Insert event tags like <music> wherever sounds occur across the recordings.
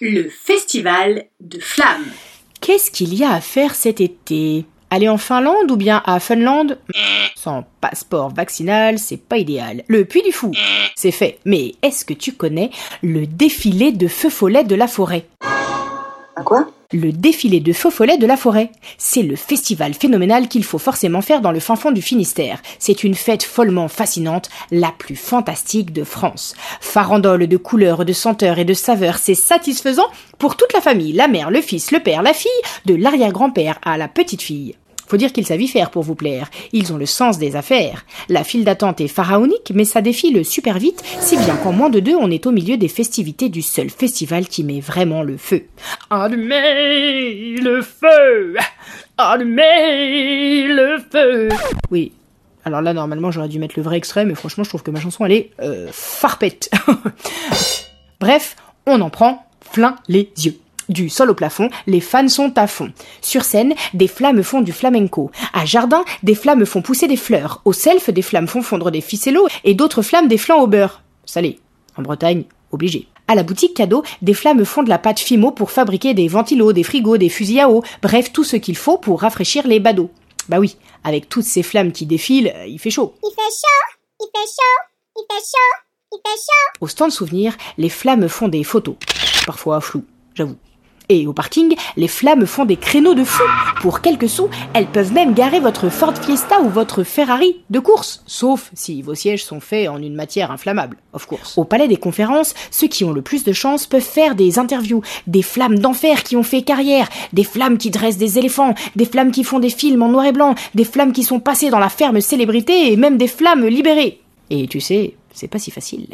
Le festival de flammes. Qu'est-ce qu'il y a à faire cet été? Aller en Finlande ou bien à Funland Sans passeport vaccinal, c'est pas idéal. Le Puy du Fou, c'est fait. Mais est-ce que tu connais le défilé de feu follet de la forêt? Quoi? Le défilé de feu follet de la forêt. C'est le festival phénoménal qu'il faut forcément faire dans le fin du Finistère. C'est une fête follement fascinante, la plus fantastique de France. Farandole de couleurs, de senteurs et de saveurs, c'est satisfaisant pour toute la famille, la mère, le fils, le père, la fille, de l'arrière-grand-père à la petite fille. Faut dire qu'ils savent y faire pour vous plaire. Ils ont le sens des affaires. La file d'attente est pharaonique, mais ça défile super vite, si bien qu'en moins de deux, on est au milieu des festivités du seul festival qui met vraiment le feu. Allumez le feu Allumez le feu Oui. Alors là, normalement, j'aurais dû mettre le vrai extrait, mais franchement, je trouve que ma chanson, elle est euh, farpette. <laughs> Bref, on en prend plein les yeux. Du sol au plafond, les fans sont à fond. Sur scène, des flammes font du flamenco. À Jardin, des flammes font pousser des fleurs. Au self, des flammes font fondre des ficellos et d'autres flammes des flancs au beurre. Salé. En Bretagne, obligé. À la boutique cadeau, des flammes font de la pâte Fimo pour fabriquer des ventilos, des frigos, des fusils à eau, bref, tout ce qu'il faut pour rafraîchir les badauds. Bah oui, avec toutes ces flammes qui défilent, euh, il fait chaud. Il fait chaud, il fait chaud, il fait chaud, il fait chaud. Au stand souvenir, les flammes font des photos. Parfois floues, j'avoue. Et au parking, les flammes font des créneaux de fou. Pour quelques sous, elles peuvent même garer votre Ford Fiesta ou votre Ferrari de course. Sauf si vos sièges sont faits en une matière inflammable, of course. Au palais des conférences, ceux qui ont le plus de chance peuvent faire des interviews, des flammes d'enfer qui ont fait carrière, des flammes qui dressent des éléphants, des flammes qui font des films en noir et blanc, des flammes qui sont passées dans la ferme célébrité et même des flammes libérées. Et tu sais, c'est pas si facile.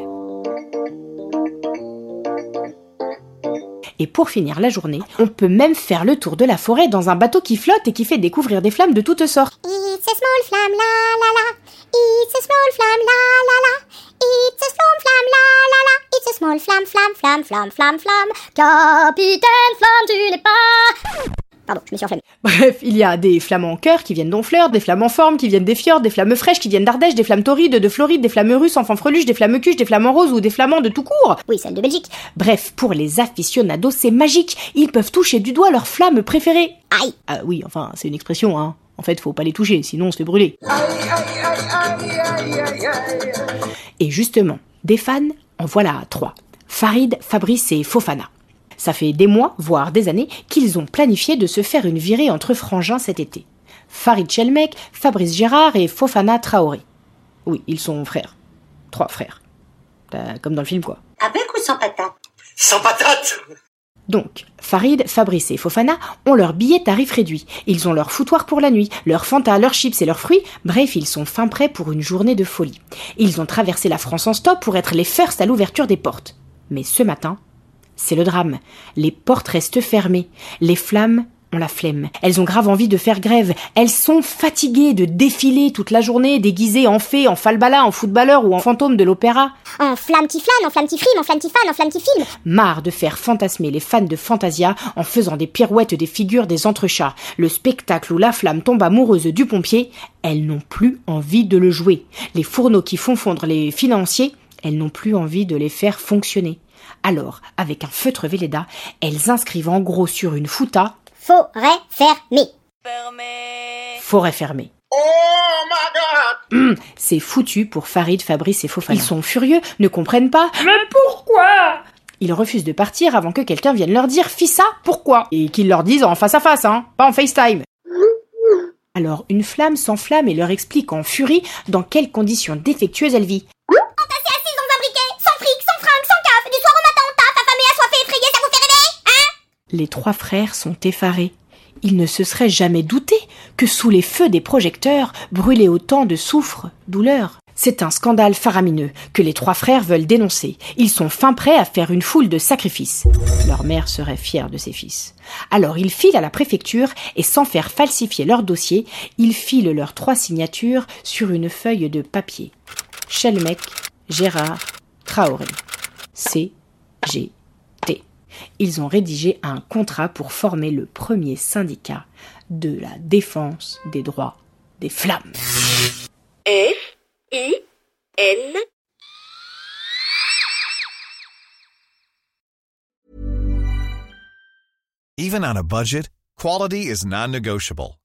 Et pour finir la journée, on peut même faire le tour de la forêt dans un bateau qui flotte et qui fait découvrir des flammes de toutes sortes. It's a small flamme, la la la. It's a small flamme, la la la. It's a small flamme, la la la. It's a small flamme, flamme, flamme, flamme, flamme, flamme. Capitaine Flamme, tu n'es pas. Pardon, je me suis enflammée. <laughs> Bref, il y a des flammes en cœur qui viennent d'Honfleur, des flammes en forme qui viennent des fjords, des flammes fraîches qui viennent d'Ardèche, des flammes torrides de Floride, des flammes russes en fanfreluche, des flammes cuches, des flammes en rose ou des flamands de tout court. Oui, celle de Belgique. Bref, pour les aficionados, c'est magique. Ils peuvent toucher du doigt leur flamme préférée. Aïe. Ah oui, enfin, c'est une expression, hein. En fait, faut pas les toucher, sinon on se fait brûler. Et justement, des fans, en voilà trois. Farid, Fabrice et Fofana. Ça fait des mois, voire des années, qu'ils ont planifié de se faire une virée entre frangins cet été. Farid Chelmec, Fabrice Gérard et Fofana Traoré. Oui, ils sont frères. Trois frères. Euh, Comme dans le film, quoi. Avec ou sans patate? Sans patate Donc, Farid, Fabrice et Fofana ont leur billet tarif réduit. Ils ont leur foutoir pour la nuit, leur Fanta, leurs chips et leurs fruits. Bref, ils sont fin prêts pour une journée de folie. Ils ont traversé la France en stop pour être les first à l'ouverture des portes. Mais ce matin, c'est le drame. Les portes restent fermées. Les flammes ont la flemme. Elles ont grave envie de faire grève. Elles sont fatiguées de défiler toute la journée, déguisées en fées, en falbala, en footballeur ou en fantôme de l'opéra. En flamme qui flâne, en flamme qui frime, en flamme qui fan, en flamme qui. Marre de faire fantasmer les fans de Fantasia en faisant des pirouettes des figures des entrechats. Le spectacle où la flamme tombe amoureuse du pompier, elles n'ont plus envie de le jouer. Les fourneaux qui font fondre les financiers, elles n'ont plus envie de les faire fonctionner. Alors, avec un feutre Velleda, elles inscrivent en gros sur une fouta Forêt fermée. forêt fermée. Oh my god Hum, c'est foutu pour Farid, Fabrice et Fofana. Ils sont furieux, ne comprennent pas. Mais pourquoi? Ils refusent de partir avant que quelqu'un vienne leur dire Fis ça, pourquoi? Et qu'ils leur disent en face à face, hein, pas en FaceTime. Alors une flamme s'enflamme et leur explique en furie dans quelles conditions défectueuses elle vit. Les trois frères sont effarés. Ils ne se seraient jamais doutés que sous les feux des projecteurs brûlait autant de soufre, douleur. C'est un scandale faramineux que les trois frères veulent dénoncer. Ils sont fin prêts à faire une foule de sacrifices. Leur mère serait fière de ses fils. Alors ils filent à la préfecture et sans faire falsifier leur dossier, ils filent leurs trois signatures sur une feuille de papier. Chelmec, Gérard, Traoré. C, G. Ils ont rédigé un contrat pour former le premier syndicat de la défense des droits des flammes. F I N Even on a budget, quality is non-negotiable.